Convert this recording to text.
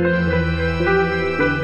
Música